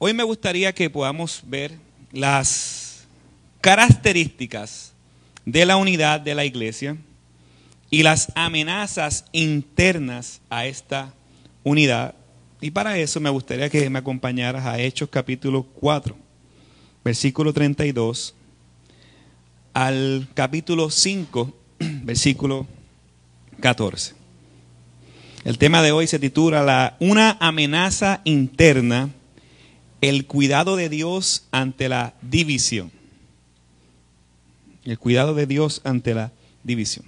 Hoy me gustaría que podamos ver las características de la unidad de la iglesia y las amenazas internas a esta unidad. Y para eso me gustaría que me acompañaras a Hechos capítulo 4, versículo 32, al capítulo 5, versículo 14. El tema de hoy se titula la, Una amenaza interna, el cuidado de Dios ante la división. El cuidado de Dios ante la división.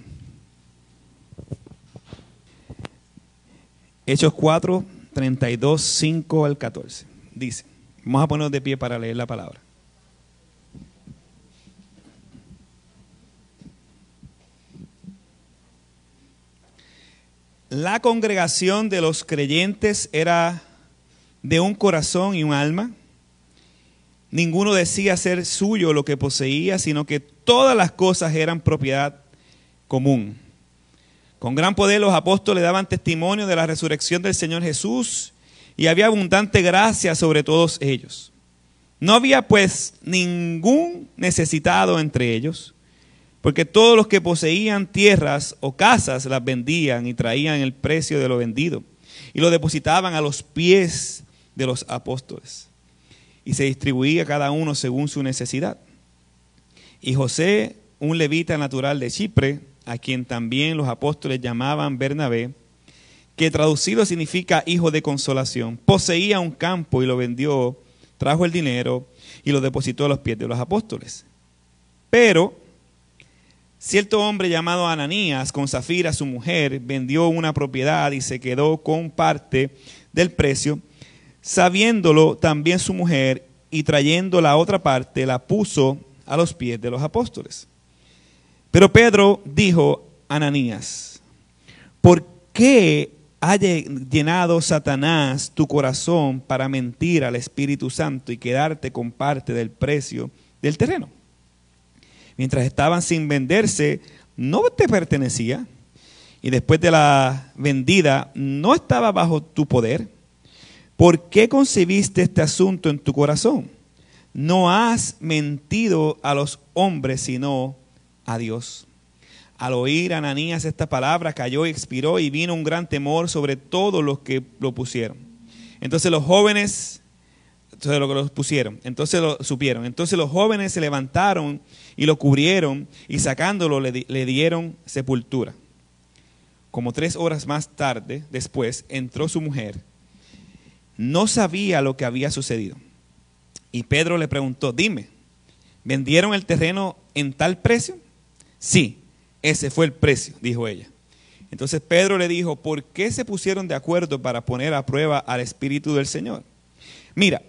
Hechos 4, 32, 5 al 14. Dice, vamos a ponernos de pie para leer la palabra. La congregación de los creyentes era de un corazón y un alma. Ninguno decía ser suyo lo que poseía, sino que todas las cosas eran propiedad común. Con gran poder los apóstoles daban testimonio de la resurrección del Señor Jesús y había abundante gracia sobre todos ellos. No había pues ningún necesitado entre ellos porque todos los que poseían tierras o casas las vendían y traían el precio de lo vendido y lo depositaban a los pies de los apóstoles. Y se distribuía cada uno según su necesidad. Y José, un levita natural de Chipre, a quien también los apóstoles llamaban Bernabé, que traducido significa hijo de consolación, poseía un campo y lo vendió, trajo el dinero y lo depositó a los pies de los apóstoles. Pero Cierto hombre llamado Ananías, con Zafira, su mujer, vendió una propiedad y se quedó con parte del precio, sabiéndolo también su mujer, y trayendo la otra parte, la puso a los pies de los apóstoles. Pero Pedro dijo a Ananías, ¿por qué ha llenado Satanás tu corazón para mentir al Espíritu Santo y quedarte con parte del precio del terreno? mientras estaban sin venderse, no te pertenecía. Y después de la vendida, no estaba bajo tu poder. ¿Por qué concebiste este asunto en tu corazón? No has mentido a los hombres, sino a Dios. Al oír Ananías esta palabra, cayó y expiró y vino un gran temor sobre todos los que lo pusieron. Entonces los jóvenes entonces lo que los pusieron, entonces lo supieron. Entonces los jóvenes se levantaron y lo cubrieron y sacándolo le, le dieron sepultura. Como tres horas más tarde, después, entró su mujer. No sabía lo que había sucedido. Y Pedro le preguntó, dime, ¿vendieron el terreno en tal precio? Sí, ese fue el precio, dijo ella. Entonces Pedro le dijo, ¿por qué se pusieron de acuerdo para poner a prueba al Espíritu del Señor? Mira,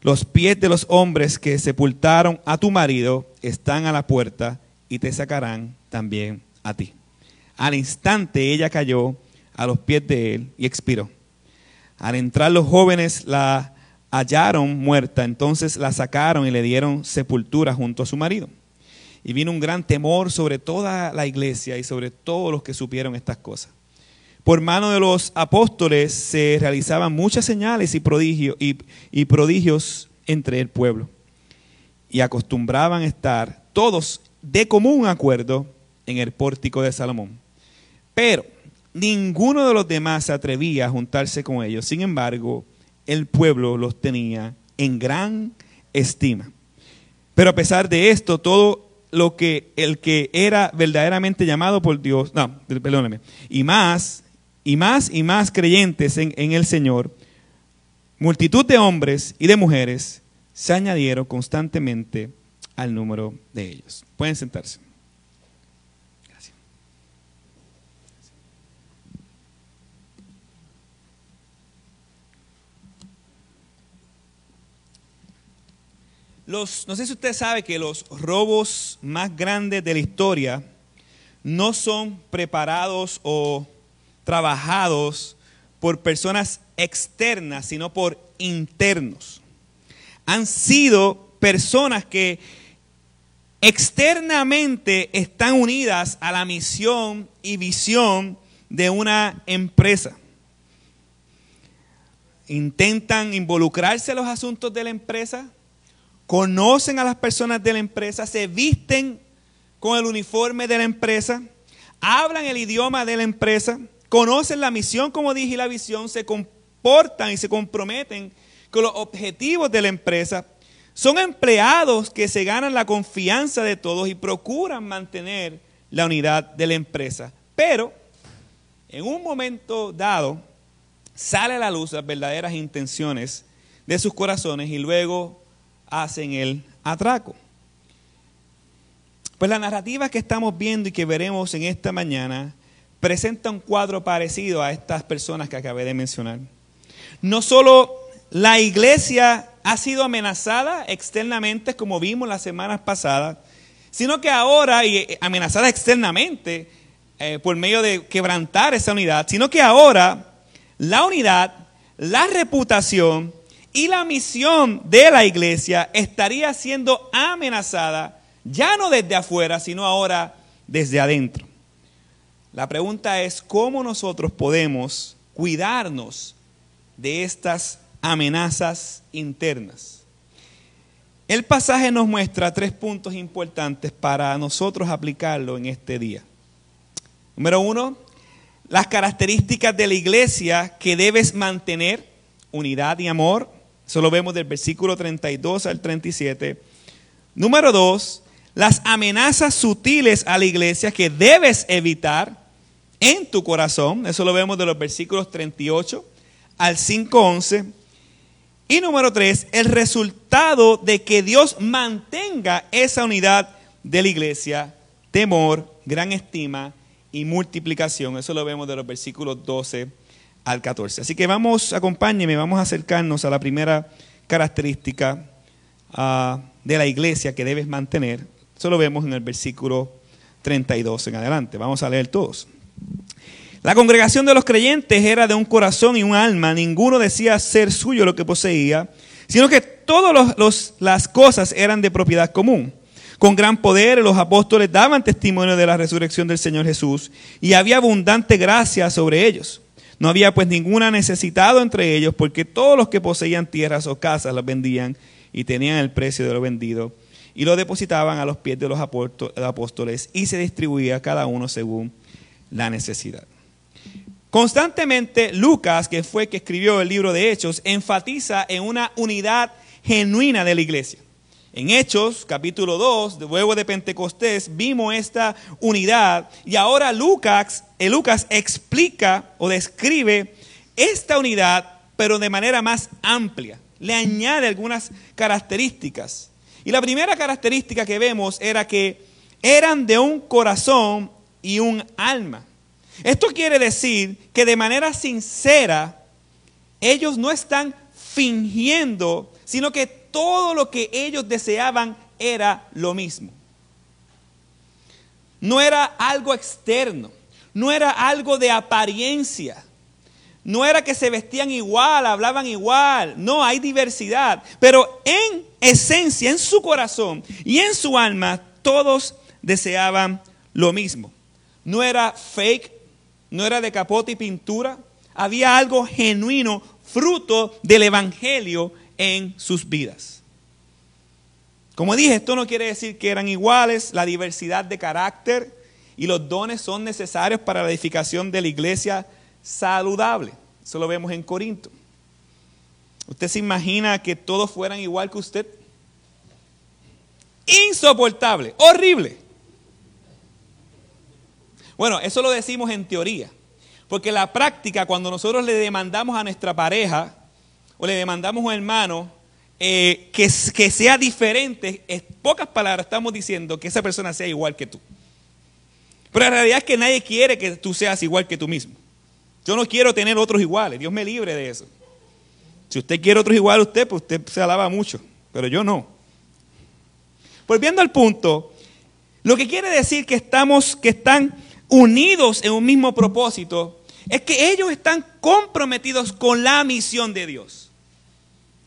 los pies de los hombres que sepultaron a tu marido están a la puerta y te sacarán también a ti. Al instante ella cayó a los pies de él y expiró. Al entrar los jóvenes la hallaron muerta, entonces la sacaron y le dieron sepultura junto a su marido. Y vino un gran temor sobre toda la iglesia y sobre todos los que supieron estas cosas. Por mano de los apóstoles se realizaban muchas señales y, prodigios, entre el pueblo. Y acostumbraban estar todos de común acuerdo en el pórtico de Salomón. Pero ninguno de los demás se atrevía a juntarse con ellos. Sin embargo, el pueblo los tenía en gran estima. Pero a pesar de esto, todo lo que el que era verdaderamente llamado por Dios, no, perdóname, y más y más y más creyentes en, el Señor, multitud de hombres y de mujeres se añadieron constantemente al número de ellos. Pueden sentarse. Los, no sé si usted sabe que los robos más grandes de la historia no son preparados o trabajados por personas externas, sino por internos. Han sido personas que externamente están unidas a la misión y visión de una empresa. intentan involucrarse en los asuntos de la empresa, conocen a las personas de la empresa, se visten con el uniforme de la empresa, hablan el idioma de la empresa, conocen la misión, como dije, y la visión, se comportan y se comprometen con los objetivos de la empresa. Son empleados que se ganan la confianza de todos y procuran mantener la unidad de la empresa. Pero en un momento dado sale a la luz las verdaderas intenciones de sus corazones y luego hacen el atraco. Pues la narrativa que estamos viendo y que veremos en esta mañana presenta un cuadro parecido a estas personas que acabé de mencionar. No solo la iglesia ha sido amenazada externamente, como vimos las semanas pasadas, sino que ahora, y eh, amenazada externamente eh, por medio de quebrantar esa unidad, sino que ahora la unidad, la reputación y la misión de la iglesia estaría siendo amenazada ya no desde afuera, sino ahora desde adentro. La pregunta es cómo nosotros podemos cuidarnos de estas amenazas internas. El pasaje nos muestra tres puntos importantes para nosotros aplicarlo en este día. Número uno, las características de la iglesia que debes mantener, unidad y amor. Eso lo vemos del versículo 32 al 37. Número dos, las amenazas sutiles a la iglesia que debes evitar en tu corazón. Eso lo vemos de los versículos 38 al 5.11. Y número tres, el resultado de que Dios mantenga esa unidad de la iglesia, temor, gran estima y multiplicación. Eso lo vemos de los versículos 12 al 14. Así que vamos, acompáñenme, vamos a acercarnos a la primera característica ah, de la iglesia que debes mantener. Eso lo vemos en el versículo 32 en adelante. Vamos a leer todos. La congregación de los creyentes era de un corazón y un alma, ninguno decía ser suyo lo que poseía, sino que todas las cosas eran de propiedad común. Con gran poder los apóstoles daban testimonio de la resurrección del Señor Jesús y había abundante gracia sobre ellos. No había pues ninguna necesitado entre ellos porque todos los que poseían tierras o casas las vendían y tenían el precio de lo vendido y lo depositaban a los pies de los apóstoles y se distribuía cada uno según la necesidad. Constantemente Lucas, que fue que escribió el libro de Hechos, enfatiza en una unidad genuina de la iglesia. En Hechos, capítulo 2, luego de Pentecostés, vimos esta unidad y ahora Lucas, eh, Lucas explica o describe esta unidad, pero de manera más amplia. Le añade algunas características. Y la primera característica que vemos era que eran de un corazón y un alma. Esto quiere decir que de manera sincera ellos no están fingiendo, sino que todo lo que ellos deseaban era lo mismo. No era algo externo, no era algo de apariencia, no era que se vestían igual, hablaban igual, no, hay diversidad, pero en esencia, en su corazón y en su alma, todos deseaban lo mismo. No era fake, no era de capote y pintura, había algo genuino, fruto del Evangelio en sus vidas. Como dije, esto no quiere decir que eran iguales, la diversidad de carácter y los dones son necesarios para la edificación de la iglesia saludable. Eso lo vemos en Corinto. ¿Usted se imagina que todos fueran igual que usted? Insoportable, horrible. Bueno, eso lo decimos en teoría, porque la práctica, cuando nosotros le demandamos a nuestra pareja o le demandamos a un hermano eh, que, que sea diferente, en pocas palabras estamos diciendo que esa persona sea igual que tú. Pero la realidad es que nadie quiere que tú seas igual que tú mismo. Yo no quiero tener otros iguales, Dios me libre de eso. Si usted quiere otros iguales a usted, pues usted se alaba mucho, pero yo no. Volviendo al punto, lo que quiere decir que estamos, que están unidos en un mismo propósito, es que ellos están comprometidos con la misión de Dios.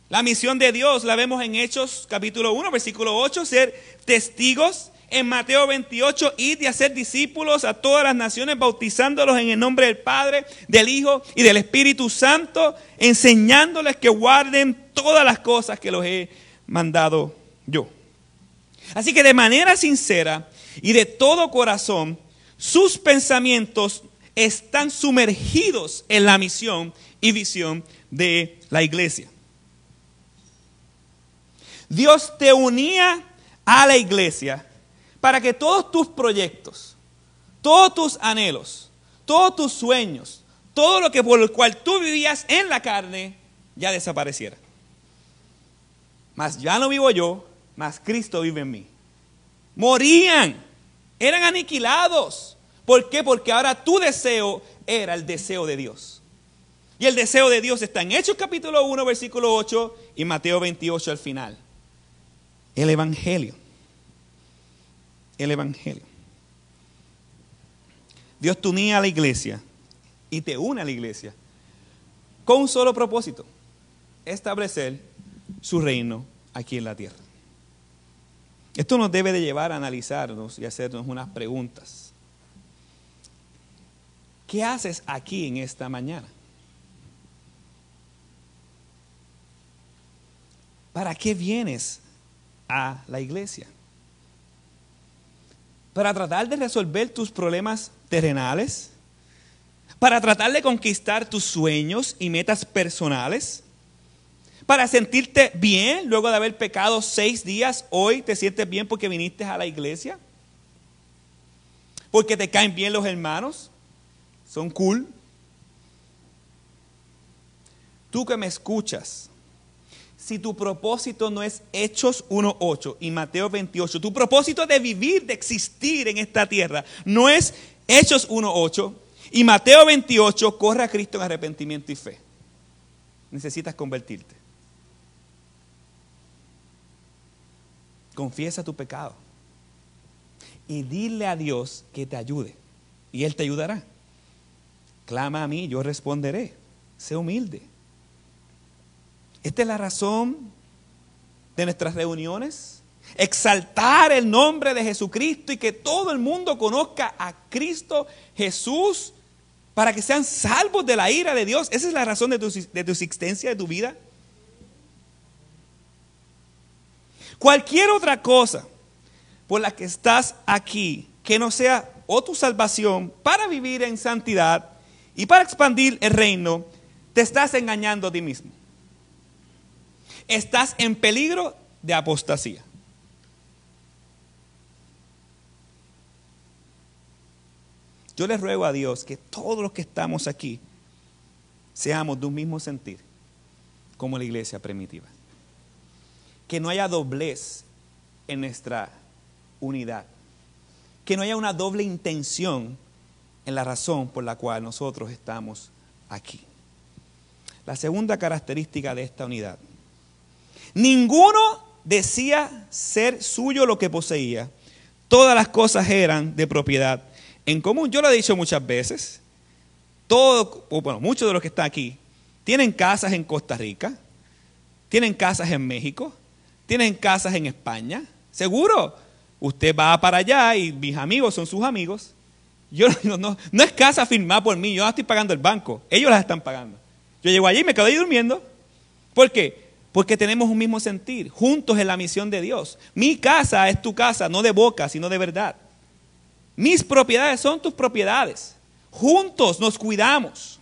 La misión de Dios la vemos en Hechos capítulo 1, versículo 8, ser testigos En Mateo 28, id y hacer discípulos a todas las naciones, bautizándolos en el nombre del Padre, del Hijo y del Espíritu Santo, enseñándoles que guarden todas las cosas que los he mandado yo. Así que de manera sincera y de todo corazón, sus pensamientos están sumergidos en la misión y visión de la iglesia. Dios te unía a la iglesia para que todos tus proyectos, todos tus anhelos, todos tus sueños, todo lo que por el cual tú vivías en la carne, ya desapareciera. Mas ya no vivo yo, mas Cristo vive en mí. Morían, eran aniquilados. ¿Por qué? Porque ahora tu deseo era el deseo de Dios. Y el deseo de Dios está en Hechos capítulo 1, versículo 8 y Mateo 28 al final. El Evangelio. El Evangelio. Dios te unía a la iglesia y te une a la iglesia con un solo propósito, establecer su reino aquí en la tierra. Esto nos debe de llevar a analizarnos y hacernos unas preguntas. ¿Qué haces aquí en esta mañana? ¿Para qué vienes a la iglesia? ¿Para tratar de resolver tus problemas terrenales? ¿Para tratar de conquistar tus sueños y metas personales? ¿Para sentirte bien luego de haber pecado seis días? ¿Hoy te sientes bien porque viniste a la iglesia? ¿Porque te caen bien los hermanos? ¿Son cool? Tú que me escuchas, si tu propósito no es Hechos 1.8 y Mateo 28, tu propósito de vivir, de existir en esta tierra, no es Hechos 1.8 y Mateo 28, corre a Cristo en arrepentimiento y fe. Necesitas convertirte. Confiesa tu pecado y dile a Dios que te ayude y Él te ayudará. Clama a mí, yo responderé. Sé humilde. Esta es la razón de nuestras reuniones. Exaltar el nombre de Jesucristo y que todo el mundo conozca a Cristo Jesús para que sean salvos de la ira de Dios. Esa es la razón de tu, existencia, de tu vida. Cualquier otra cosa por la que estás aquí, que no sea o tu salvación para vivir en santidad y para expandir el reino, te estás engañando a ti mismo estás en peligro de apostasía. Yo les ruego a Dios que todos los que estamos aquí seamos de un mismo sentir, como la iglesia primitiva. Que no haya doblez en nuestra unidad. Que no haya una doble intención en la razón por la cual nosotros estamos aquí. La segunda característica de esta unidad Ninguno decía ser suyo lo que poseía. Todas las cosas eran de propiedad en común. Yo lo he dicho muchas veces. Todo, bueno, muchos de los que están aquí tienen casas en Costa Rica, tienen casas en México, tienen casas en España. Seguro, usted va para allá y mis amigos son sus amigos. Yo no, no, no es casa firmada por mí, yo no estoy pagando el banco, ellos las están pagando. Yo llego allí y me quedo ahí durmiendo. ¿Por qué? Porque tenemos un mismo sentir, juntos en la misión de Dios. Mi casa es tu casa, no de boca, sino de verdad. Mis propiedades son tus propiedades. Juntos nos cuidamos.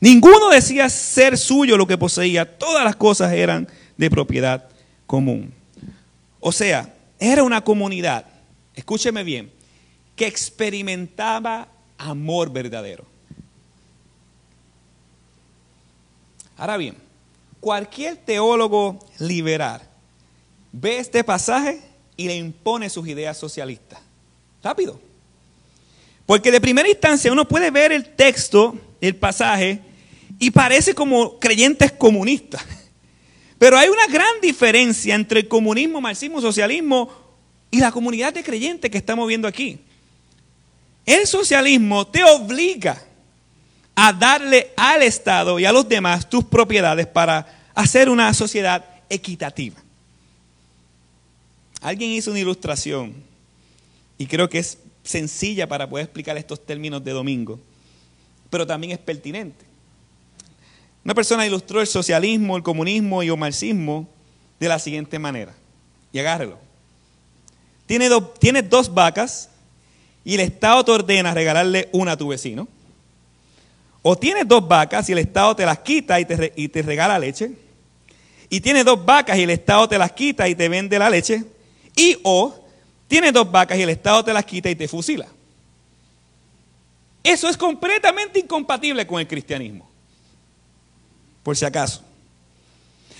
Ninguno decía ser suyo lo que poseía, todas las cosas eran de propiedad común. O sea, era una comunidad, escúcheme bien, que experimentaba amor verdadero. Ahora bien, Cualquier teólogo liberal ve este pasaje y le impone sus ideas socialistas. Rápido. Porque de primera instancia uno puede ver el texto, el pasaje, y parece como creyentes comunistas. Pero hay una gran diferencia entre el comunismo, marxismo, socialismo y la comunidad de creyentes que estamos viendo aquí. El socialismo te obliga a darle al Estado y a los demás tus propiedades para hacer una sociedad equitativa. Alguien hizo una ilustración y creo que es sencilla para poder explicar estos términos de domingo, pero también es pertinente. Una persona ilustró el socialismo, el comunismo y el marxismo de la siguiente manera. Y agárrelo. Tienes tiene dos vacas y el Estado te ordena regalarle una a tu vecino. O tienes dos vacas y el Estado te las quita y te, y te regala leche. Y tienes dos vacas y el Estado te las quita y te vende la leche. Y o tienes dos vacas y el Estado te las quita y te fusila. Eso es completamente incompatible con el cristianismo. Por si acaso.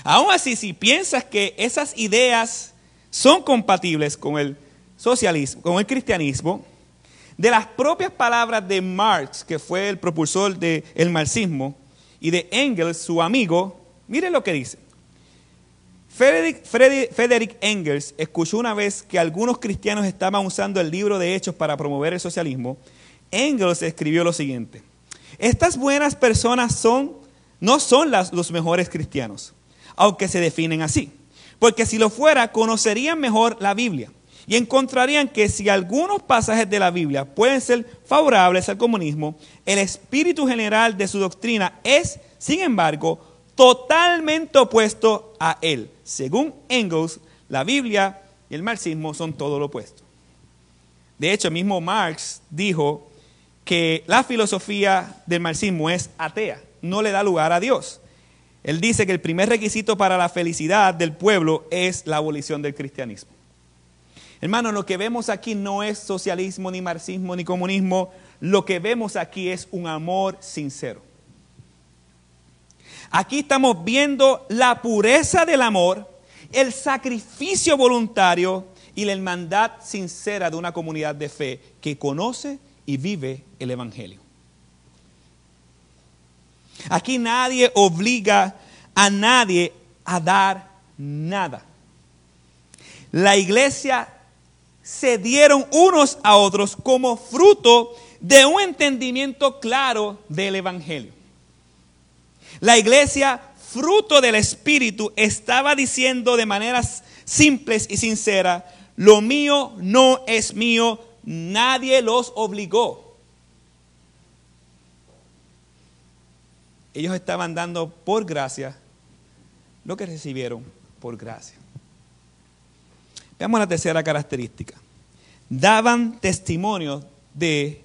Aún así, si piensas que esas ideas son compatibles con el socialismo, con el cristianismo, de las propias palabras de Marx, que fue el propulsor del marxismo, y de Engels, su amigo, miren lo que dice. Frederick Engels escuchó una vez que algunos cristianos estaban usando el libro de Hechos para promover el socialismo. Engels escribió lo siguiente: Estas buenas personas son, no son los mejores cristianos, aunque se definen así, porque si lo fuera conocerían mejor la Biblia y encontrarían que si algunos pasajes de la Biblia pueden ser favorables al comunismo, el espíritu general de su doctrina es, sin embargo, totalmente opuesto a él. Según Engels, la Biblia y el marxismo son todo lo opuesto. De hecho, mismo Marx dijo que la filosofía del marxismo es atea, no le da lugar a Dios. Él dice que el primer requisito para la felicidad del pueblo es la abolición del cristianismo. Hermano, lo que vemos aquí no es socialismo, ni marxismo, ni comunismo. Lo que vemos aquí es un amor sincero. Aquí estamos viendo la pureza del amor, el sacrificio voluntario y la hermandad sincera de una comunidad de fe que conoce y vive el Evangelio. Aquí nadie obliga a nadie a dar nada. La iglesia se dieron unos a otros como fruto de un entendimiento claro del Evangelio. La iglesia, fruto del Espíritu, estaba diciendo de maneras simples y sinceras, lo mío no es mío, nadie los obligó. Ellos estaban dando por gracia lo que recibieron por gracia. Veamos la tercera característica. Daban testimonio de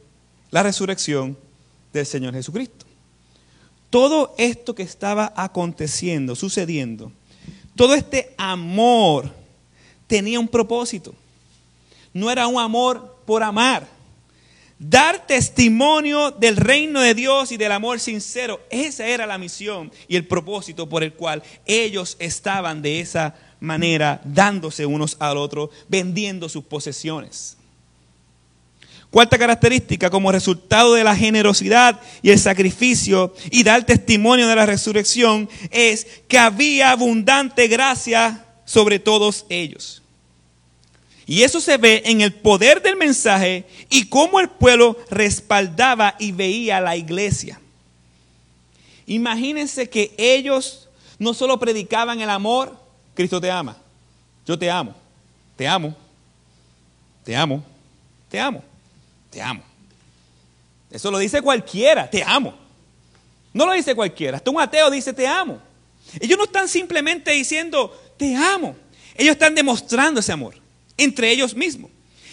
la resurrección del Señor Jesucristo todo esto que estaba aconteciendo, sucediendo, todo este amor tenía un propósito. No era un amor por amar. Dar testimonio del reino de Dios y del amor sincero. Esa era la misión y el propósito por el cual ellos estaban de esa manera, dándose unos al otro, vendiendo sus posesiones. Cuarta característica, como resultado de la generosidad y el sacrificio y dar testimonio de la resurrección, es que había abundante gracia sobre todos ellos. Y eso se ve en el poder del mensaje y cómo el pueblo respaldaba y veía a la iglesia. Imagínense que ellos no solo predicaban el amor, Cristo te ama, yo te amo, te amo, te amo, te amo te amo. Eso lo dice cualquiera, te amo. No lo dice cualquiera, hasta un ateo dice te amo. Ellos no están simplemente diciendo te amo, ellos están demostrando ese amor entre ellos mismos.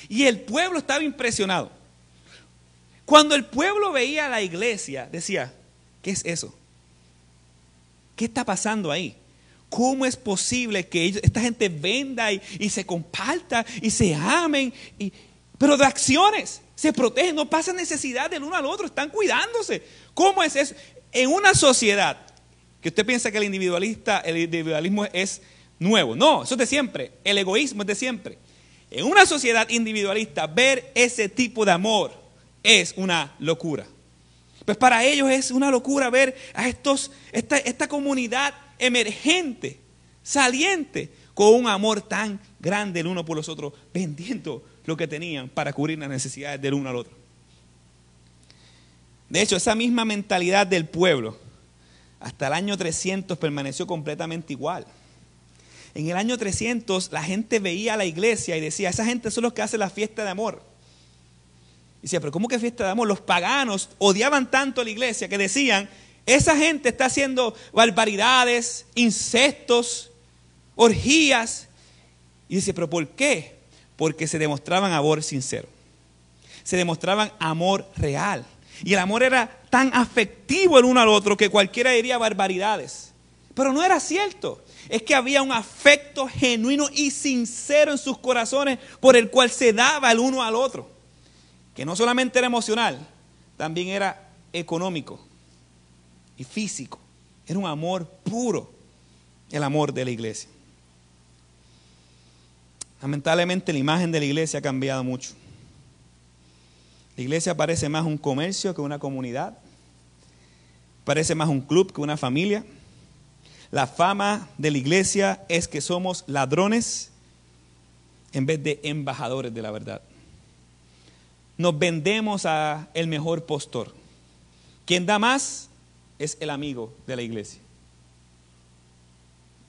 Y el pueblo estaba impresionado. Cuando el pueblo veía a la iglesia, decía, ¿qué es eso? ¿Qué está pasando ahí? ¿Cómo es posible que esta gente venda y, se comparta y se amen? Y, pero de acciones se protegen, no pasan necesidad del uno al otro, están cuidándose. ¿Cómo es eso? En una sociedad que usted piensa que el individualista, el individualismo es nuevo. No, eso es de siempre. El egoísmo es de siempre. En una sociedad individualista, ver ese tipo de amor es una locura. Pues para ellos es una locura ver a estos, esta, esta comunidad emergente, saliente, con un amor tan grande el uno por los otros, vendiendo lo que tenían para cubrir las necesidades del uno al otro. De hecho, esa misma mentalidad del pueblo hasta el año 300 permaneció completamente igual. En el año 300 la gente veía a la iglesia y decía, esa gente son los que hacen la fiesta de amor. Y decía, pero ¿cómo que fiesta de amor? Los paganos odiaban tanto a la iglesia que decían, esa gente está haciendo barbaridades, incestos, orgías. Y dice, pero ¿por qué? Porque se demostraban amor sincero. Se demostraban amor real. Y el amor era tan afectivo el uno al otro que cualquiera diría barbaridades. Pero no era cierto. Es que había un afecto genuino y sincero en sus corazones por el cual se daba el uno al otro. Que no solamente era emocional, también era económico y físico. Era un amor puro, el amor de la iglesia. Lamentablemente la imagen de la iglesia ha cambiado mucho. La iglesia parece más un comercio que una comunidad. Parece más un club que una familia. La fama de la iglesia es que somos ladrones en vez de embajadores de la verdad. Nos vendemos a el mejor postor. Quien da más es el amigo de la iglesia.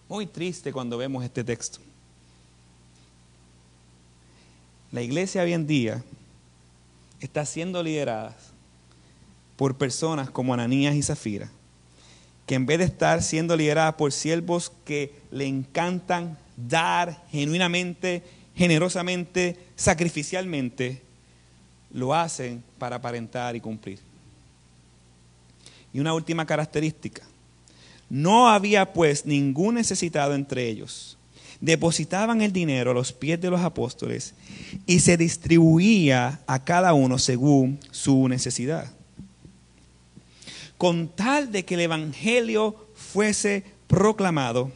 Muy triste cuando vemos este texto. La iglesia hoy en día está siendo liderada por personas como Ananías y Zafira, que en vez de estar siendo lideradas por siervos que le encantan dar genuinamente, generosamente, sacrificialmente, lo hacen para aparentar y cumplir. Y una última característica, no había pues ningún necesitado entre ellos depositaban el dinero a los pies de los apóstoles y se distribuía a cada uno según su necesidad. Con tal de que el Evangelio fuese proclamado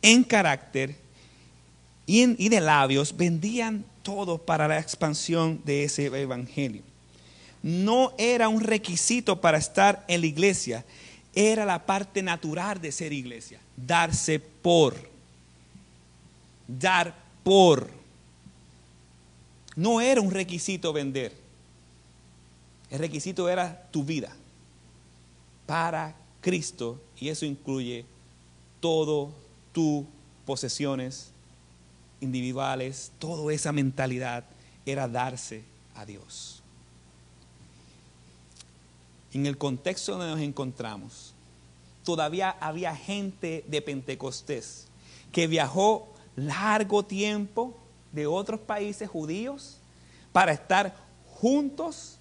en carácter y, de labios, vendían todo para la expansión de ese Evangelio. No era un requisito para estar en la iglesia, era la parte natural de ser iglesia, darse por dar por. No era un requisito vender. El requisito era tu vida para Cristo y eso incluye todo tus posesiones individuales, toda esa mentalidad era darse a Dios. En el contexto donde nos encontramos, todavía había gente de Pentecostés que viajó largo tiempo de otros países judíos para estar juntos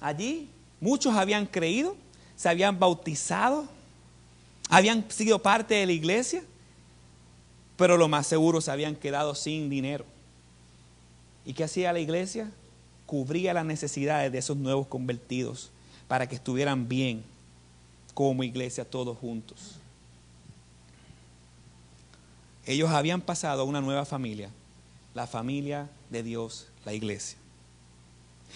allí. Muchos habían creído, se habían bautizado, habían sido parte de la iglesia, pero lo más seguro se habían quedado sin dinero. ¿Y qué hacía la iglesia? Cubría las necesidades de esos nuevos convertidos para que estuvieran bien como iglesia todos juntos ellos habían pasado a una nueva familia, la familia de Dios, la iglesia.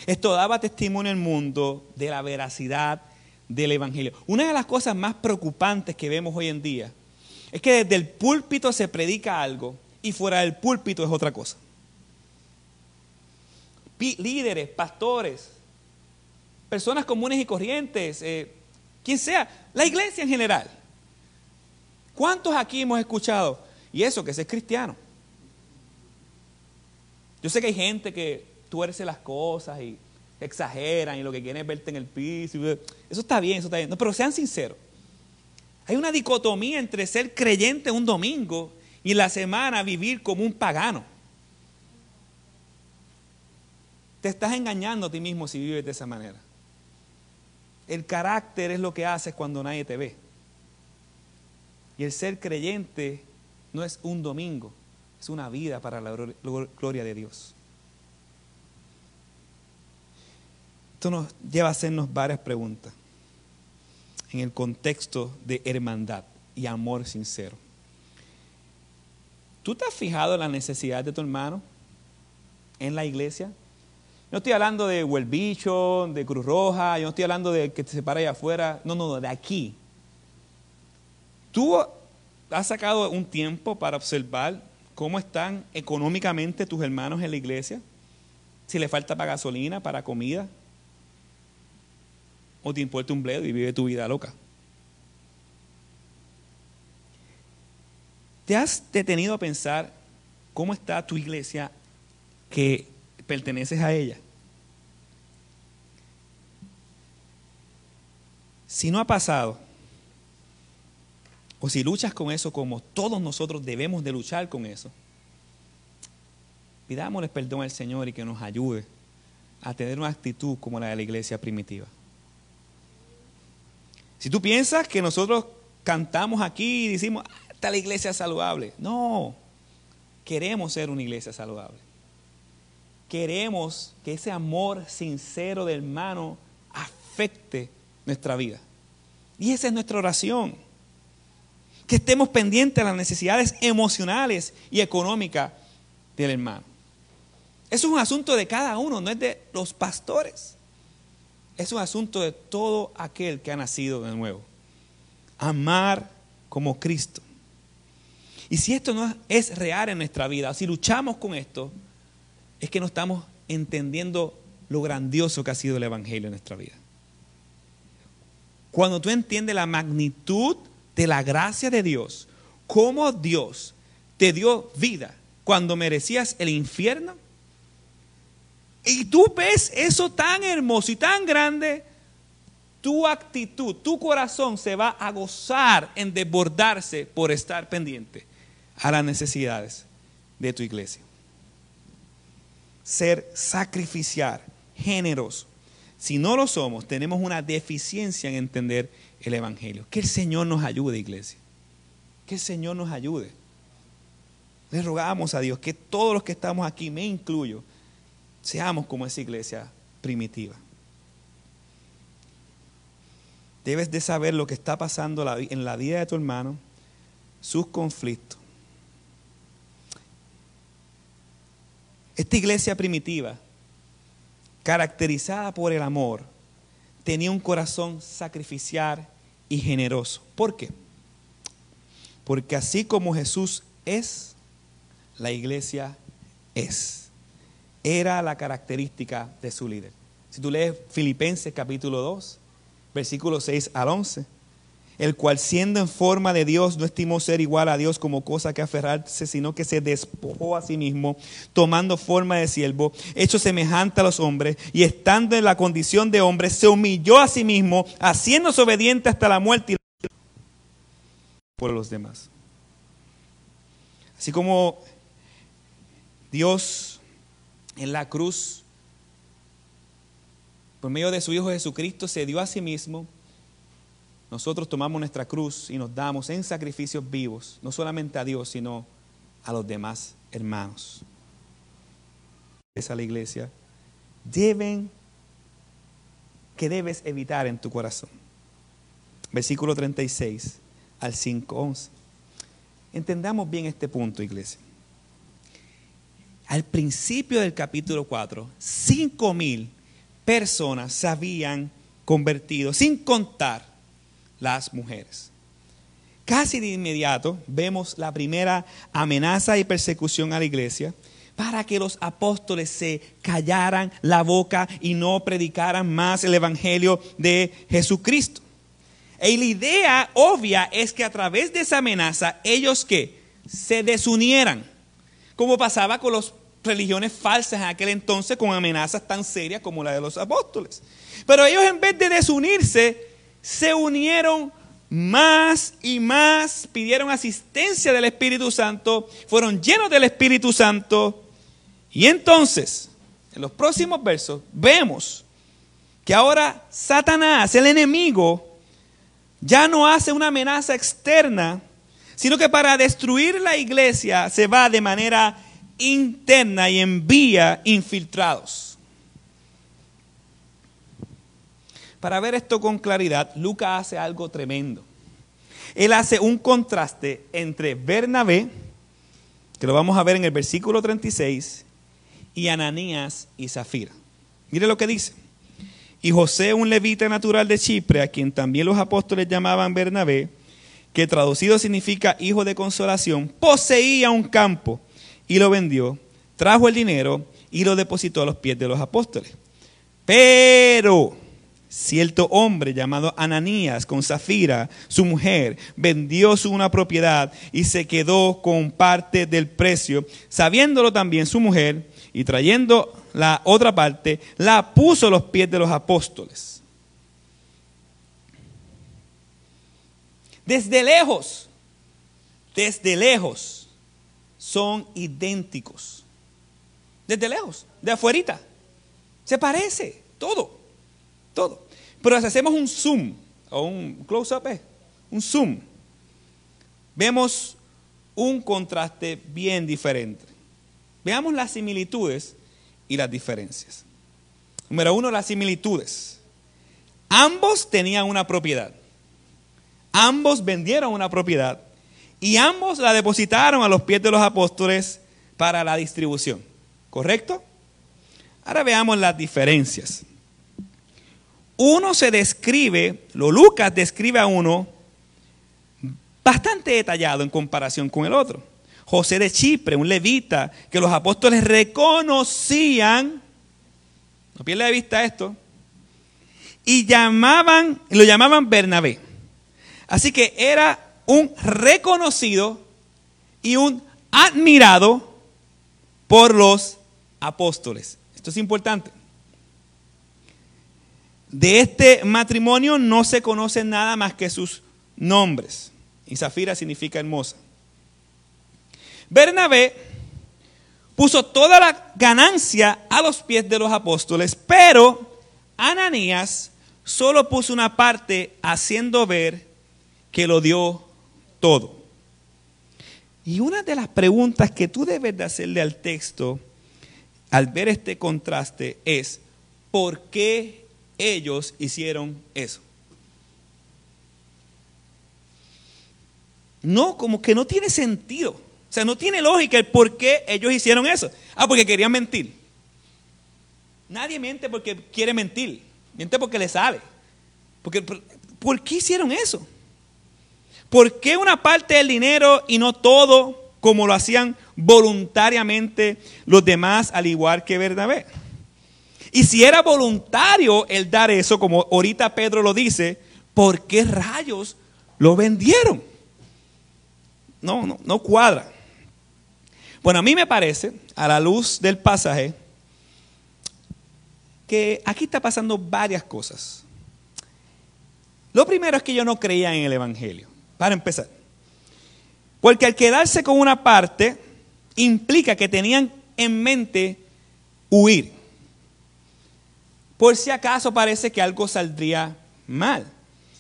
Esto daba testimonio al mundo de la veracidad del Evangelio. Una de las cosas más preocupantes que vemos hoy en día es que desde el púlpito se predica algo y fuera del púlpito es otra cosa. Líderes, pastores, personas comunes y corrientes, eh, quien sea, la iglesia en general. ¿Cuántos aquí hemos escuchado? Y eso, que es cristiano. Yo sé que hay gente que tuerce las cosas y exageran y lo que quieren es verte en el piso. Eso está bien, eso está bien. Pero sean sinceros. Hay una dicotomía entre ser creyente un domingo y la semana vivir como un pagano. Te estás engañando a ti mismo si vives de esa manera. El carácter es lo que haces cuando nadie te ve. Y el ser creyente no es un domingo, es una vida para la gloria de Dios. Esto nos lleva a hacernos varias preguntas en el contexto de hermandad y amor sincero. ¿Tú te has fijado en la necesidad de tu hermano en la iglesia? No estoy hablando de Huelbicho, de Cruz Roja, yo no estoy hablando de que te separa allá afuera, no, no, no, de aquí. ¿Tú ¿Has sacado un tiempo para observar cómo están económicamente tus hermanos en la iglesia? Si le falta para gasolina, para comida. O te importa un bledo y vive tu vida loca. ¿Te has detenido a pensar cómo está tu iglesia que perteneces a ella? Si no ha pasado, o si luchas con eso como todos nosotros debemos de luchar con eso, pidámosle perdón al Señor y que nos ayude a tener una actitud como la de la iglesia primitiva. Si tú piensas que nosotros cantamos aquí y decimos, ah, está la iglesia saludable. No, queremos ser una iglesia saludable. Queremos que ese amor sincero del hermano afecte nuestra vida. Y esa es nuestra oración. Que estemos pendientes de las necesidades emocionales y económicas del hermano. Eso es un asunto de cada uno, no es de los pastores. Es un asunto de todo aquel que ha nacido de nuevo. Amar como Cristo. Y si esto no es real en nuestra vida, si luchamos con esto, es que no estamos entendiendo lo grandioso que ha sido el Evangelio en nuestra vida. Cuando tú entiendes la magnitud de la gracia de Dios, cómo Dios te dio vida cuando merecías el infierno, y tú ves eso tan hermoso y tan grande, tu actitud, tu corazón se va a gozar en desbordarse por estar pendiente a las necesidades de tu iglesia. Ser sacrificiar, generoso, si no lo somos, tenemos una deficiencia en entender el Evangelio. Que el Señor nos ayude, iglesia. Que el Señor nos ayude. Le rogamos a Dios que todos los que estamos aquí, me incluyo, seamos como esa iglesia primitiva. Debes de saber lo que está pasando en la vida de tu hermano, sus conflictos. Esta iglesia primitiva caracterizada por el amor, tenía un corazón sacrificial y generoso. ¿Por qué? Porque así como Jesús es, la iglesia es. Era la característica de su líder. Si tú lees Filipenses capítulo 2, versículo 6 al 11, el cual siendo en forma de Dios no estimó ser igual a Dios como cosa que aferrarse, sino que se despojó a sí mismo, tomando forma de siervo, hecho semejante a los hombres, y estando en la condición de hombre, se humilló a sí mismo, haciéndose obediente hasta la muerte por los demás. Así como Dios en la cruz, por medio de su Hijo Jesucristo, se dio a sí mismo, nosotros tomamos nuestra cruz y nos damos en sacrificios vivos, no solamente a Dios, sino a los demás hermanos. Esa la iglesia deben que debes evitar en tu corazón. Versículo 36 al 5:11. Entendamos bien este punto, iglesia. Al principio del capítulo 4, cinco mil personas se habían convertido, sin contar las mujeres. Casi de inmediato vemos la primera amenaza y persecución a la iglesia para que los apóstoles se callaran la boca y no predicaran más el Evangelio de Jesucristo. Y la idea obvia es que a través de esa amenaza ellos que se desunieran, como pasaba con las religiones falsas en aquel entonces con amenazas tan serias como la de los apóstoles. Pero ellos en vez de desunirse, se unieron más y más, pidieron asistencia del Espíritu Santo, fueron llenos del Espíritu Santo. Y entonces, en los próximos versos, vemos que ahora Satanás, el enemigo, ya no hace una amenaza externa, sino que para destruir la iglesia se va de manera interna y envía infiltrados. Para ver esto con claridad, Lucas hace algo tremendo. Él hace un contraste entre Bernabé, que lo vamos a ver en el versículo 36, y Ananías y Zafira. Mire lo que dice. Y José, un levita natural de Chipre, a quien también los apóstoles llamaban Bernabé, que traducido significa hijo de consolación, poseía un campo y lo vendió, trajo el dinero y lo depositó a los pies de los apóstoles. Pero cierto hombre llamado Ananías con Zafira, su mujer, vendió su una propiedad y se quedó con parte del precio, sabiéndolo también su mujer, y trayendo la otra parte, la puso a los pies de los apóstoles. Desde lejos, desde lejos, son idénticos. Desde lejos, de afuerita. Se parece, todo, todo. Pero si hacemos un zoom, o un close-up, eh, un zoom, vemos un contraste bien diferente. Veamos las similitudes y las diferencias. Número uno, las similitudes. Ambos tenían una propiedad. Ambos vendieron una propiedad y ambos la depositaron a los pies de los apóstoles para la distribución. ¿Correcto? Ahora veamos las diferencias. Uno se describe, lo Lucas describe a uno bastante detallado en comparación con el otro. José de Chipre, un levita que los apóstoles reconocían, no pierda de vista esto, y llamaban, lo llamaban Bernabé. Así que era un reconocido y un admirado por los apóstoles. Esto es importante. De este matrimonio no se conoce nada más que sus nombres. Y Zafira significa hermosa. Bernabé puso toda la ganancia a los pies de los apóstoles, pero Ananías solo puso una parte haciendo ver que lo dio todo. Y una de las preguntas que tú debes de hacerle al texto al ver este contraste es, ¿por qué ellos hicieron eso? No, como que no tiene sentido. O sea, no tiene lógica el por qué ellos hicieron eso. Ah, porque querían mentir. Nadie miente porque quiere mentir. Miente porque le sale. Porque, ¿Por qué hicieron eso? ¿Por qué una parte del dinero y no todo como lo hacían voluntariamente los demás al igual que Bernabé? Y si era voluntario el dar eso, como ahorita Pedro lo dice, ¿por qué rayos lo vendieron? No, no, no cuadra. Bueno, a mí me parece, a la luz del pasaje, que aquí está pasando varias cosas. Lo primero es que yo no creía en el Evangelio, para empezar. Porque al quedarse con una parte implica que tenían en mente huir. Por si acaso parece que algo saldría mal.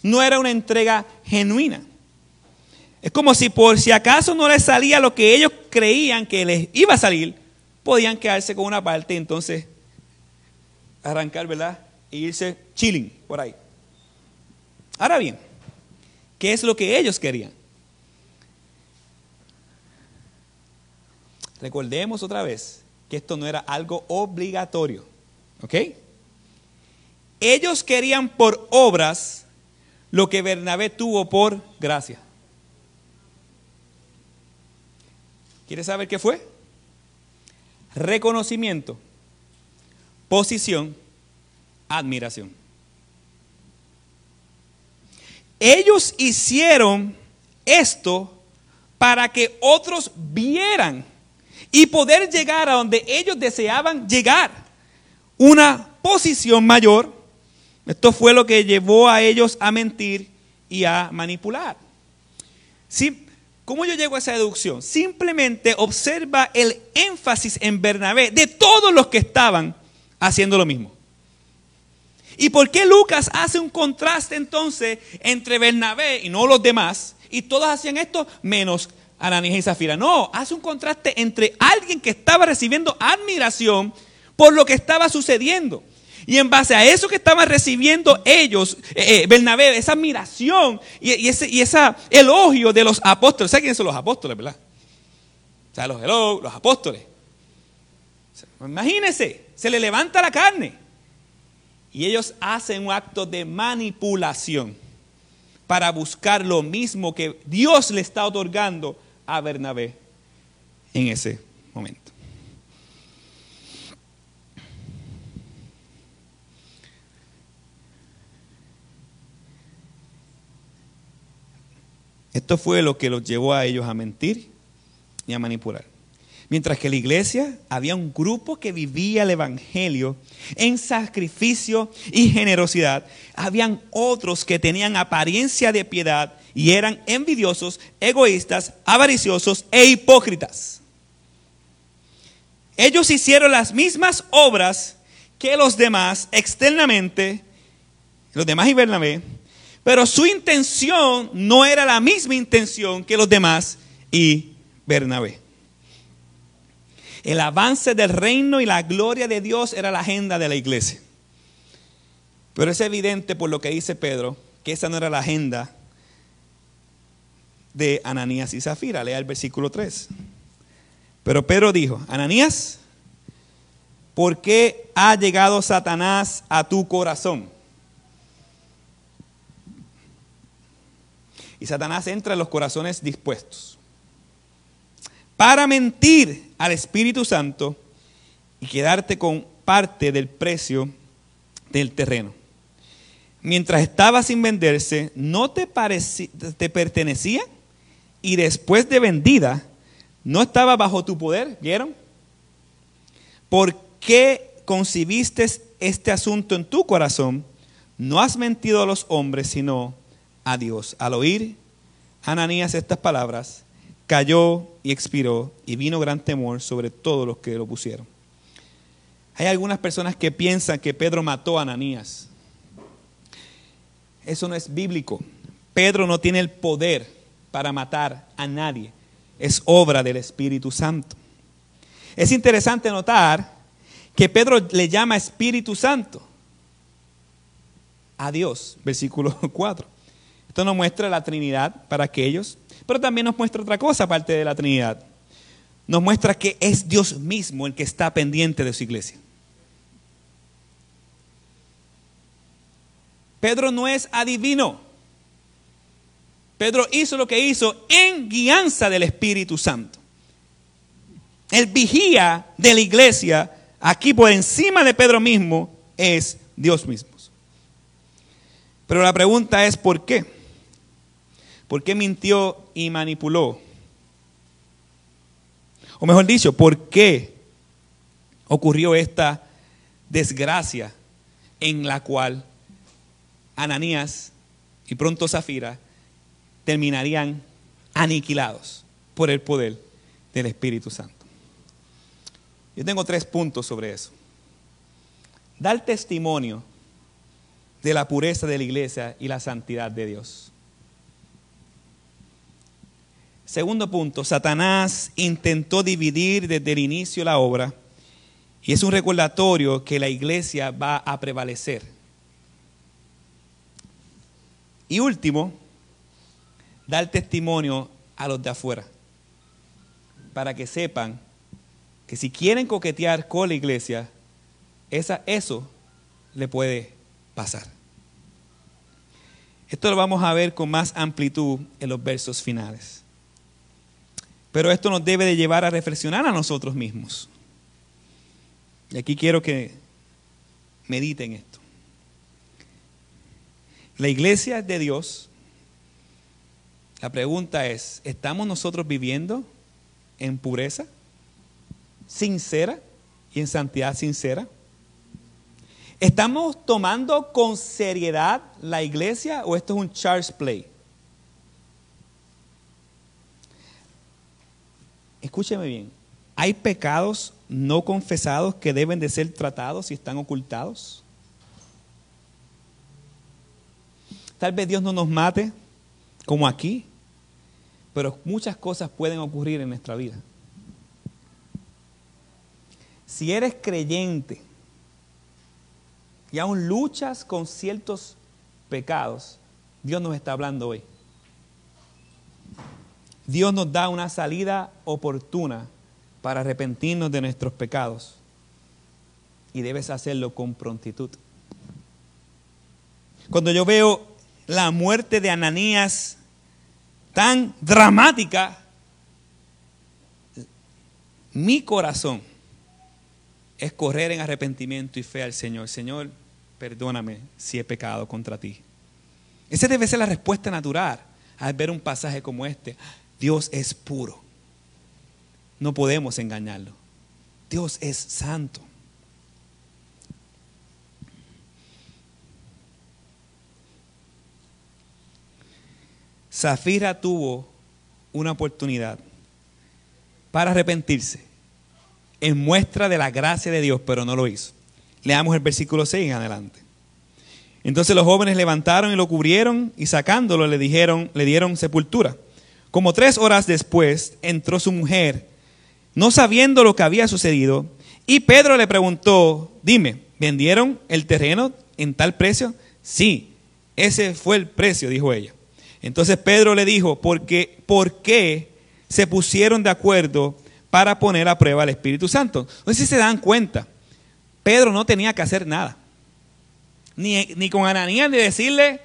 No era una entrega genuina. Es como si por si acaso no les salía lo que ellos creían que les iba a salir, podían quedarse con una parte y entonces arrancar, ¿verdad? E irse chilling por ahí. Ahora bien, ¿qué es lo que ellos querían? Recordemos otra vez que esto no era algo obligatorio. ¿Ok? Ellos querían por obras lo que Bernabé tuvo por gracia. ¿Quiere saber qué fue? Reconocimiento, posición, admiración. Ellos hicieron esto para que otros vieran y poder llegar a donde ellos deseaban llegar. Una posición mayor. Esto fue lo que llevó a ellos a mentir y a manipular. ¿Sí? ¿Cómo yo llego a esa deducción? Simplemente observa el énfasis en Bernabé de todos los que estaban haciendo lo mismo. ¿Y por qué Lucas hace un contraste entonces entre Bernabé y no los demás? Y todos hacían esto menos Ananías y Zafira. No, hace un contraste entre alguien que estaba recibiendo admiración por lo que estaba sucediendo. Y en base a eso que estaban recibiendo ellos, eh, eh, Bernabé, esa admiración y, ese y esa elogio de los apóstoles. ¿Saben quiénes son los apóstoles, verdad? O sea, los, los apóstoles. imagínense, se le levanta la carne. Y ellos hacen un acto de manipulación para buscar lo mismo que Dios le está otorgando a Bernabé en ese momento. Esto fue lo que los llevó a ellos a mentir y a manipular. Mientras que la iglesia había un grupo que vivía el Evangelio en sacrificio y generosidad, habían otros que tenían apariencia de piedad y eran envidiosos, egoístas, avariciosos e hipócritas. Ellos hicieron las mismas obras que los demás externamente, los demás y Bernabé, pero su intención no era la misma intención que los demás y Bernabé. El avance del reino y la gloria de Dios era la agenda de la iglesia. Pero es evidente por lo que dice Pedro que esa no era la agenda de Ananías y Zafira. Lea el versículo 3. Pero Pedro dijo, Ananías, ¿por qué ha llegado Satanás a tu corazón? Y Satanás entra en los corazones dispuestos para mentir al Espíritu Santo y quedarte con parte del precio del terreno. Mientras estaba sin venderse, no te, te pertenecía y después de vendida, no estaba bajo tu poder, ¿vieron? ¿Por qué concibiste este asunto en tu corazón? No has mentido a los hombres, sino a Dios. Al oír Ananías estas palabras, cayó y expiró y vino gran temor sobre todos los que lo pusieron. Hay algunas personas que piensan que Pedro mató a Ananías. Eso no es bíblico. Pedro no tiene el poder para matar a nadie. Es obra del Espíritu Santo. Es interesante notar que Pedro le llama Espíritu Santo a Dios, versículo 4. Esto nos muestra la Trinidad para aquellos pero también nos muestra otra cosa aparte de la Trinidad. Nos muestra que es Dios mismo el que está pendiente de su iglesia. Pedro no es adivino. Pedro hizo lo que hizo en guianza del Espíritu Santo. El vigía de la iglesia, aquí por encima de Pedro mismo, es Dios mismo. Pero la pregunta es, ¿por qué? ¿Por qué mintió y manipuló? O mejor dicho, ¿por qué ocurrió esta desgracia en la cual Ananías y pronto Zafira terminarían aniquilados por el poder del Espíritu Santo? Yo tengo tres puntos sobre eso. Dar testimonio de la pureza de la iglesia y la santidad de Dios. Segundo punto, Satanás intentó dividir desde el inicio la obra y es un recordatorio que la iglesia va a prevalecer. Y último, dar testimonio a los de afuera, para que sepan que si quieren coquetear con la iglesia, esa, eso le puede pasar. Esto lo vamos a ver con más amplitud en los versos finales. Pero esto nos debe de llevar a reflexionar a nosotros mismos. Y aquí quiero que mediten esto. La iglesia es de Dios. La pregunta es, ¿estamos nosotros viviendo en pureza sincera y en santidad sincera? ¿Estamos tomando con seriedad la iglesia o esto es un charge play? Escúcheme bien, ¿hay pecados no confesados que deben de ser tratados y están ocultados? Tal vez Dios no nos mate como aquí, pero muchas cosas pueden ocurrir en nuestra vida. Si eres creyente y aún luchas con ciertos pecados, Dios nos está hablando hoy. Dios nos da una salida oportuna para arrepentirnos de nuestros pecados. Y debes hacerlo con prontitud. Cuando yo veo la muerte de Ananías tan dramática, mi corazón es correr en arrepentimiento y fe al Señor. Señor, perdóname si he pecado contra ti. Esa debe ser la respuesta natural al ver un pasaje como este, Dios es puro. No podemos engañarlo. Dios es santo. Zafira tuvo una oportunidad para arrepentirse en muestra de la gracia de Dios, pero no lo hizo. Leamos el versículo 6 en adelante. Entonces los jóvenes levantaron y lo cubrieron y sacándolo le dijeron, le dieron sepultura. Como tres horas después entró su mujer, no sabiendo lo que había sucedido, y Pedro le preguntó, dime, ¿vendieron el terreno en tal precio? Sí, ese fue el precio, dijo ella. Entonces Pedro le dijo, ¿por qué, ¿por qué se pusieron de acuerdo para poner a prueba al Espíritu Santo? No sé si se dan cuenta, Pedro no tenía que hacer nada. Ni, ni con Ananías ni decirle,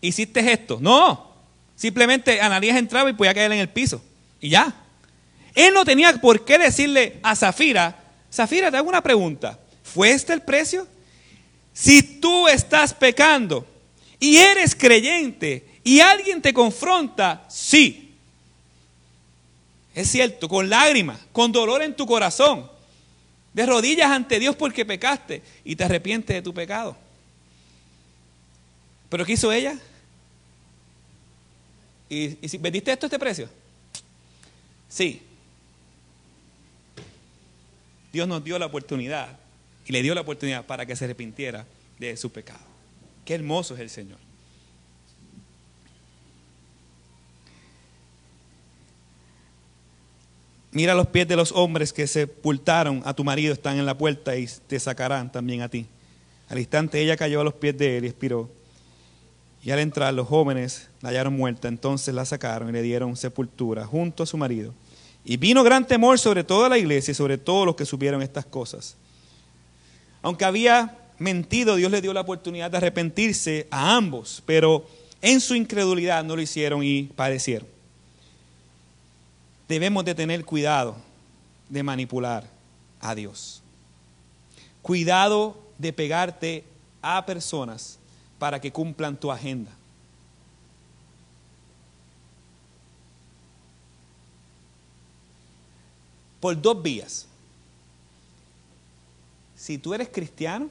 hiciste esto. No, simplemente Ananías entraba y podía caer en el piso. Y ya. Él no tenía por qué decirle a Zafira, Zafira, te hago una pregunta. ¿Fue este el precio? Si tú estás pecando y eres creyente y alguien te confronta, sí. Es cierto, con lágrimas, con dolor en tu corazón, de rodillas ante Dios porque pecaste y te arrepientes de tu pecado. ¿Pero qué hizo ella? ¿Y, si vendiste esto a este precio? Sí. Dios nos dio la oportunidad y le dio la oportunidad para que se arrepintiera de su pecado. Qué hermoso es el Señor. Mira los pies de los hombres que sepultaron a tu marido, están en la puerta y te sacarán también a ti. Al instante ella cayó a los pies de él y expiró. Y al entrar los jóvenes la hallaron muerta, entonces la sacaron y le dieron sepultura junto a su marido. Y vino gran temor sobre toda la iglesia y sobre todos los que supieron estas cosas. Aunque había mentido, Dios le dio la oportunidad de arrepentirse a ambos, pero en su incredulidad no lo hicieron y padecieron debemos de tener cuidado de manipular a Dios. Cuidado de pegarte a personas para que cumplan tu agenda. Por dos vías. Si tú eres cristiano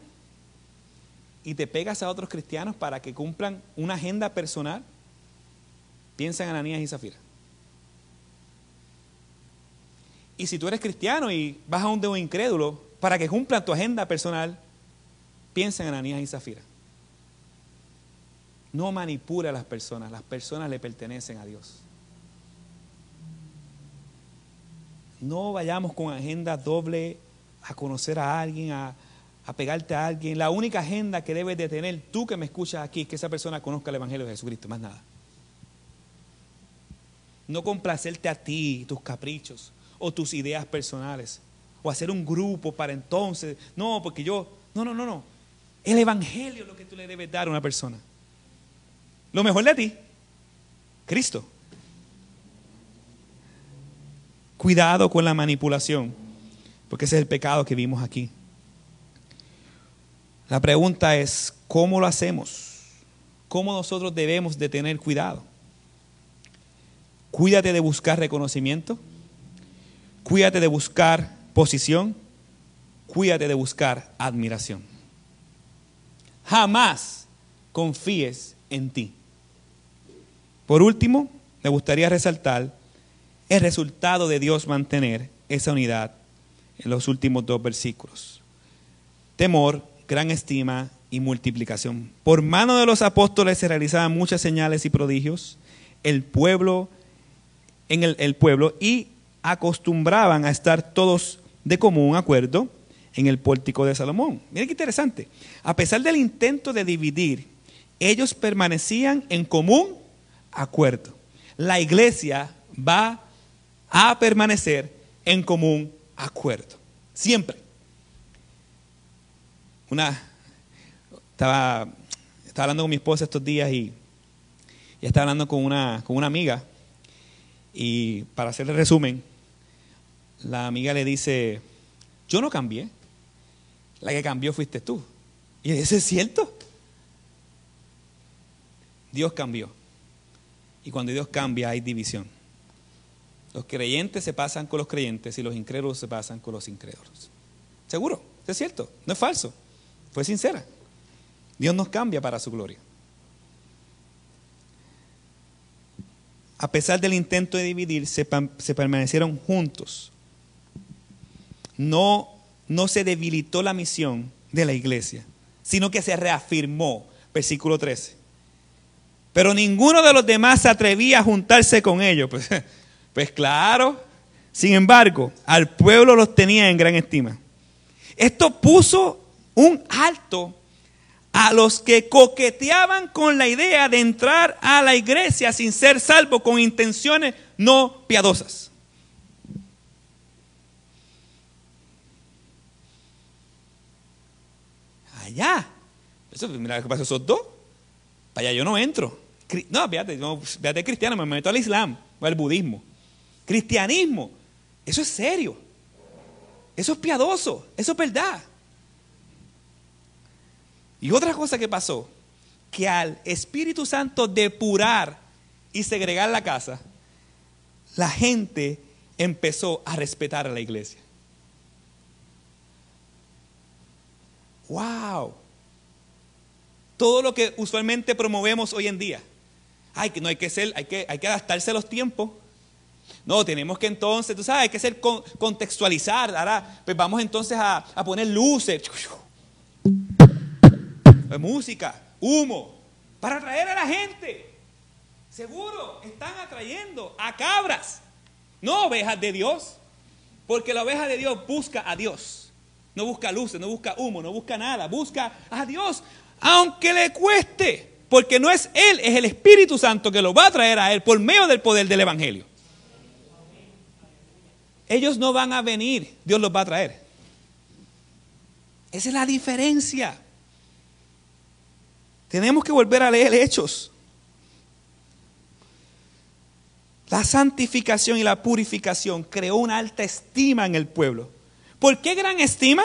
y te pegas a otros cristianos para que cumplan una agenda personal, piensa en Ananías y Zafira. Y si tú eres cristiano y vas a un dedo incrédulo para que cumplan tu agenda personal, piensa en Ananías y Zafira. No manipula a las personas, las personas le pertenecen a Dios. No vayamos con agenda doble a conocer a alguien, a, pegarte a alguien. La única agenda que debes de tener tú que me escuchas aquí es que esa persona conozca el Evangelio de Jesucristo, más nada. No complacerte a ti, tus caprichos o tus ideas personales. O hacer un grupo para entonces. No, porque yo. No, no, no, no. El Evangelio es lo que tú le debes dar a una persona. Lo mejor de ti, Cristo. Cuidado con la manipulación, porque ese es el pecado que vimos aquí. La pregunta es, ¿cómo lo hacemos? ¿Cómo nosotros debemos de tener cuidado? Cuídate de buscar reconocimiento. Cuídate de buscar posición, cuídate de buscar admiración. Jamás confíes en ti. Por último, me gustaría resaltar el resultado de Dios mantener esa unidad en los últimos dos versículos. Temor, gran estima y multiplicación. Por mano de los apóstoles se realizaban muchas señales y prodigios. El pueblo, en el, el pueblo y acostumbraban a estar todos de común acuerdo en el pórtico de Salomón. Miren qué interesante. A pesar del intento de dividir, ellos permanecían en común acuerdo. La iglesia va a permanecer en común acuerdo. Siempre. Una, estaba, estaba hablando con mi esposa estos días y, estaba hablando con una, con una amiga. Y para hacer el resumen, la amiga le dice, yo no cambié, la que cambió fuiste tú. Y eso es cierto. Dios cambió. Y cuando Dios cambia hay división. Los creyentes se pasan con los creyentes y los incrédulos se pasan con los incrédulos. Seguro, es cierto, no es falso, fue sincera. Dios nos cambia para su gloria. A pesar del intento de dividir, se, se permanecieron juntos. No, no se debilitó la misión de la iglesia, sino que se reafirmó. Versículo 13. Pero ninguno de los demás se atrevía a juntarse con ellos. Pues, pues claro, sin embargo, al pueblo los tenía en gran estima. Esto puso un alto a los que coqueteaban con la idea de entrar a la iglesia sin ser salvo con intenciones no piadosas. Allá. Eso, mira lo que pasó esos dos. Para allá yo no entro. No, fíjate, no, fíjate cristiano, me meto al Islam o al budismo. Cristianismo, eso es serio. Eso es piadoso, eso es verdad. Y otra cosa que pasó, que al Espíritu Santo depurar y segregar la casa, la gente empezó a respetar a la iglesia. ¡Wow! Todo lo que usualmente promovemos hoy en día. Ay, no hay que ser, hay que, hay que adaptarse a los tiempos. No, tenemos que entonces, tú sabes, hay que ser contextualizar. Ahora, pues vamos entonces a, a poner luces, música, humo, para atraer a la gente. Seguro, están atrayendo a cabras, no ovejas de Dios, porque la oveja de Dios busca a Dios. No busca luces, no busca humo, no busca nada, busca a Dios, aunque le cueste, porque no es Él, es el Espíritu Santo que lo va a traer a Él por medio del poder del Evangelio. Ellos no van a venir, Dios los va a traer. Esa es la diferencia. Tenemos que volver a leer hechos. La santificación y la purificación creó una alta estima en el pueblo. ¿Por qué gran estima?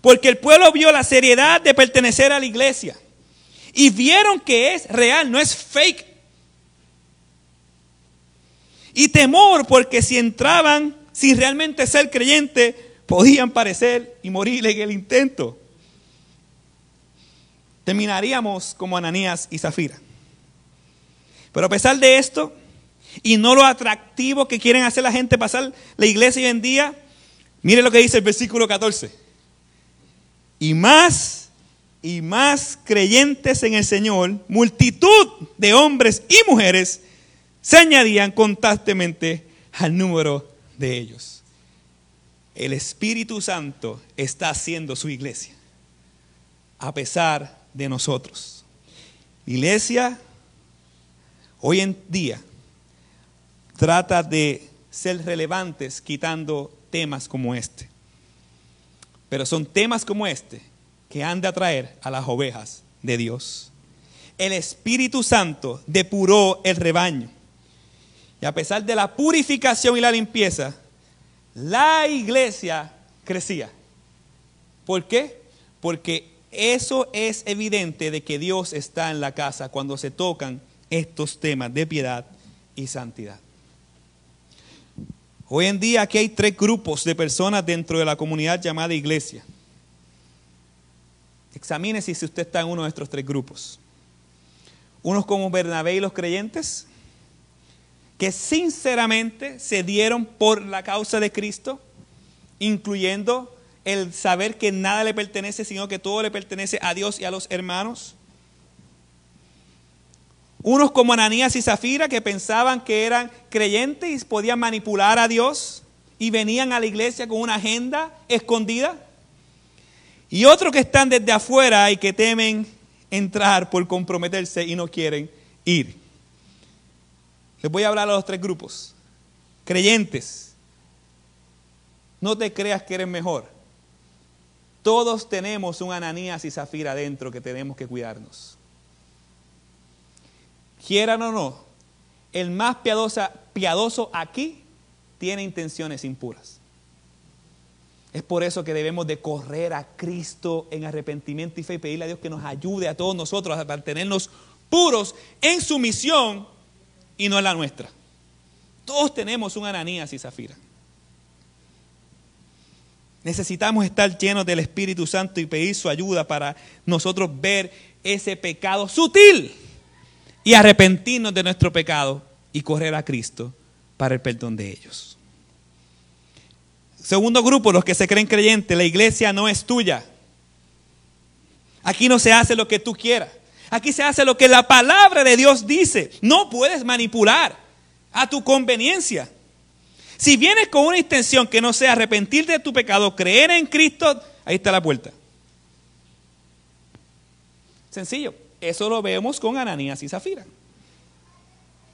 Porque el pueblo vio la seriedad de pertenecer a la iglesia. Y vieron que es real, no es fake. Y temor porque si entraban sin realmente ser creyente, podían parecer y morir en el intento. Terminaríamos como Ananías y Zafira. Pero a pesar de esto, y no lo atractivo que quieren hacer la gente pasar la iglesia hoy en día, mire lo que dice el versículo 14. Y más y más creyentes en el Señor, multitud de hombres y mujeres se añadían constantemente al número de ellos. El Espíritu Santo está haciendo su iglesia, a pesar de nosotros. Iglesia, hoy en día, trata de ser relevantes quitando temas como este. Pero son temas como este que han de atraer a las ovejas de Dios. El Espíritu Santo depuró el rebaño. Y a pesar de la purificación y la limpieza, la iglesia crecía. ¿Por qué? Porque eso es evidente de que Dios está en la casa cuando se tocan estos temas de piedad y santidad. Hoy en día aquí hay tres grupos de personas dentro de la comunidad llamada iglesia. Examine si usted está en uno de estos tres grupos. Unos como Bernabé y los creyentes, que sinceramente se dieron por la causa de Cristo, incluyendo el saber que nada le pertenece, sino que todo le pertenece a Dios y a los hermanos. Unos como Ananías y Zafira que pensaban que eran creyentes y podían manipular a Dios y venían a la iglesia con una agenda escondida. Y otros que están desde afuera y que temen entrar por comprometerse y no quieren ir. Les voy a hablar a los tres grupos. Creyentes, no te creas que eres mejor. Todos tenemos un Ananías y Zafira adentro que tenemos que cuidarnos quieran o no, el más piadoso aquí tiene intenciones impuras. Es por eso que debemos de correr a Cristo en arrepentimiento y fe y pedirle a Dios que nos ayude a todos nosotros a mantenernos puros en su misión y no es la nuestra. Todos tenemos un Ananías y Zafira. Necesitamos estar llenos del Espíritu Santo y pedir su ayuda para nosotros ver ese pecado sutil y arrepentirnos de nuestro pecado y correr a Cristo para el perdón de ellos. Segundo grupo, los que se creen creyentes, la iglesia no es tuya. Aquí no se hace lo que tú quieras. Aquí se hace lo que la palabra de Dios dice. No puedes manipular a tu conveniencia. Si vienes con una intención que no sea arrepentirte de tu pecado, creer en Cristo, ahí está la puerta. Sencillo. Eso lo vemos con Ananías y Zafira.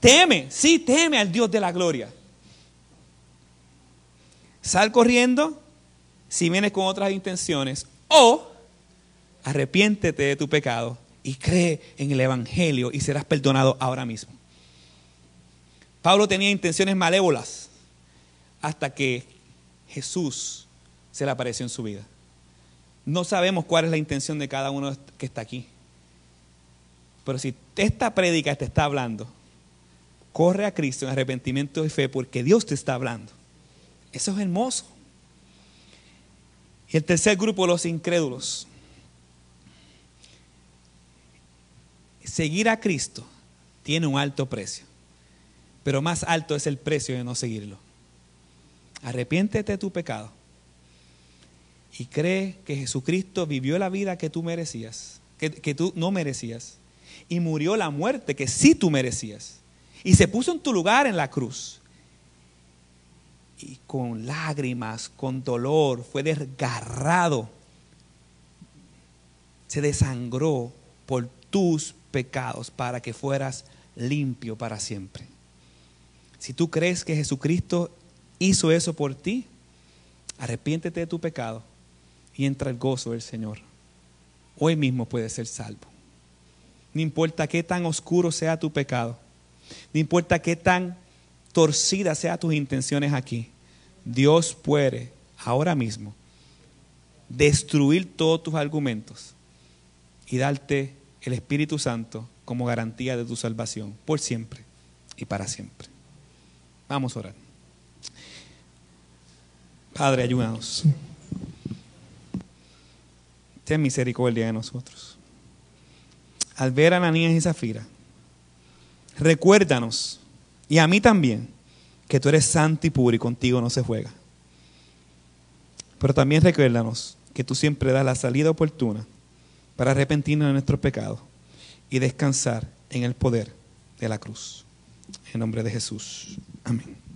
Teme, sí, teme al Dios de la gloria. Sal corriendo si vienes con otras intenciones o arrepiéntete de tu pecado y cree en el Evangelio y serás perdonado ahora mismo. Pablo tenía intenciones malévolas hasta que Jesús se le apareció en su vida. No sabemos cuál es la intención de cada uno que está aquí. Pero si esta prédica te está hablando, corre a Cristo en arrepentimiento y fe porque Dios te está hablando. Eso es hermoso. Y el tercer grupo, los incrédulos. Seguir a Cristo tiene un alto precio, pero más alto es el precio de no seguirlo. Arrepiéntete de tu pecado y cree que Jesucristo vivió la vida que tú merecías, que, que tú no merecías y murió la muerte que sí tú merecías. Y se puso en tu lugar en la cruz. Y con lágrimas, con dolor, fue desgarrado. Se desangró por tus pecados para que fueras limpio para siempre. Si tú crees que Jesucristo hizo eso por ti, arrepiéntete de tu pecado y entra el gozo del Señor. Hoy mismo puedes ser salvo. No importa qué tan oscuro sea tu pecado. No importa qué tan torcida sean tus intenciones aquí. Dios puede ahora mismo destruir todos tus argumentos y darte el Espíritu Santo como garantía de tu salvación por siempre y para siempre. Vamos a orar. Padre, ayúdanos. Ten misericordia de nosotros al ver a Ananías y Zafira, recuérdanos, y a mí también, que tú eres santo y puro y contigo no se juega. Pero también recuérdanos que tú siempre das la salida oportuna para arrepentirnos de nuestros pecados y descansar en el poder de la cruz. En nombre de Jesús. Amén.